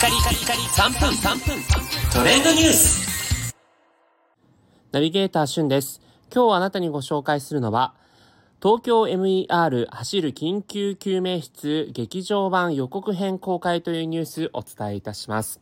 カリカリカリ3分3分トレンドニュースナビゲーターしゅんです。今日あなたにご紹介するのは、東京 MER 走る緊急救命室劇場版予告編公開というニュースお伝えいたします。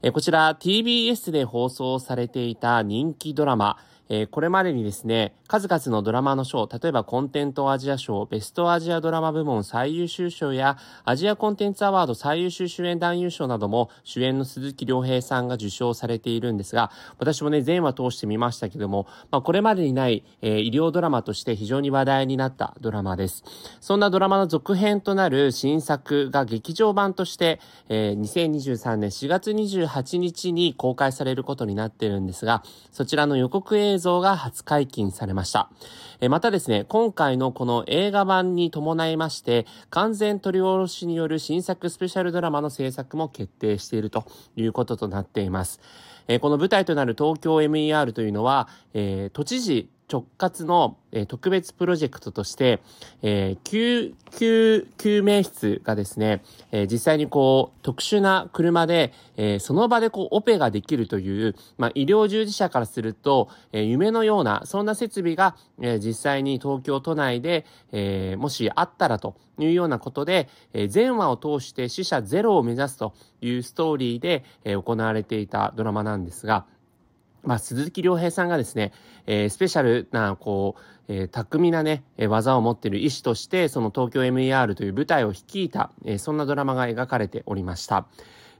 えこちら TBS で放送されていた人気ドラマ、えーこれまでにですね、数々のドラマの賞、例えばコンテントアジア賞、ベストアジアドラマ部門最優秀賞や、アジアコンテンツアワード最優秀主演男優賞なども、主演の鈴木亮平さんが受賞されているんですが、私もね、全話通して見ましたけども、まあ、これまでにない、えー医療ドラマとして非常に話題になったドラマです。そんなドラマの続編となる新作が劇場版として、えー2023年4月28日に公開されることになっているんですが、そちらの予告映映像が初解禁されました。えまたですね、今回のこの映画版に伴いまして、完全取り下ろしによる新作スペシャルドラマの制作も決定しているということとなっています。えこの舞台となる東京 MER というのは、えー都知事直轄の、えー特別プロジェクトとして、えー救急救命室がですね、えー実際にこう特殊な車で、えーその場でこうオペができるという、まあ、医療従事者からすると、えー夢のようなそんな設備が、えー実際に東京都内で、えーもしあったらというようなことで、えー全話を通して死者ゼロを目指すというストーリーで、えー行われていたドラマなんですが、まあ、鈴木亮平さんがですね、えースペシャルな、こう、えー巧みなね、技を持っている医師として、その東京 MER という舞台を率いた、えーそんなドラマが描かれておりました。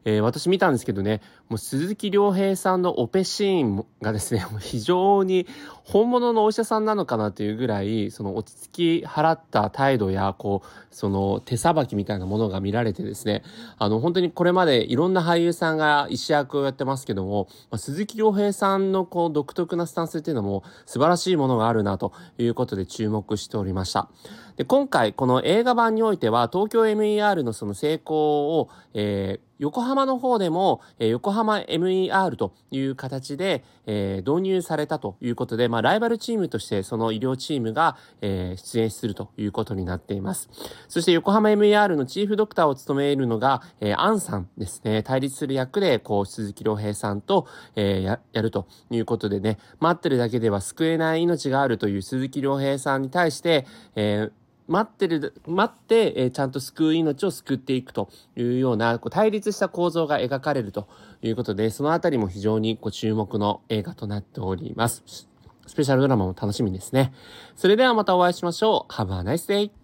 えー私見たんですけどね、もう鈴木亮平さんのオペシーンがですね、も う非常に本物のお医者さんなのかなというぐらい、その落ち着き払った態度や、こう、その手さばきみたいなものが見られてですね、あの、本当にこれまでいろんな俳優さんが医師役をやってますけども、まあ鈴木亮平さんのこう独特なスタンスっていうのも素晴らしいものがあるなということで注目しておりました。で、今回この映画版においては東京 MER のその成功を、えー横浜の方でも、えー横浜 MER という形で、えー導入されたということで、まあ、ライバルチームとしてその医療チームが、えー出演するということになっています。そして横浜 MER のチーフドクターを務めるのが、えーアンさんですね。対立する役で、こう、鈴木亮平さんと、えーや、やるということでね、待ってるだけでは救えない命があるという鈴木亮平さんに対して、えー待ってる、待って、えーちゃんと救う命を救っていくというような、こう対立した構造が描かれるということで、そのあたりも非常にご注目の映画となっております。スペシャルドラマも楽しみですね。それではまたお会いしましょう。Have a nice day!